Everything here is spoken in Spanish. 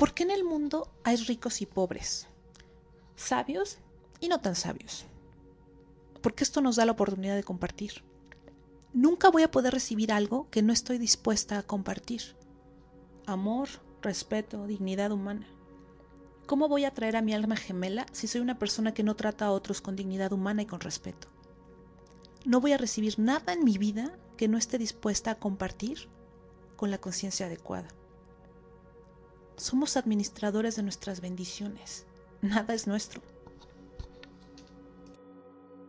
¿Por qué en el mundo hay ricos y pobres? Sabios y no tan sabios. Porque esto nos da la oportunidad de compartir. Nunca voy a poder recibir algo que no estoy dispuesta a compartir. Amor, respeto, dignidad humana. ¿Cómo voy a traer a mi alma gemela si soy una persona que no trata a otros con dignidad humana y con respeto? No voy a recibir nada en mi vida que no esté dispuesta a compartir con la conciencia adecuada. Somos administradores de nuestras bendiciones. Nada es nuestro.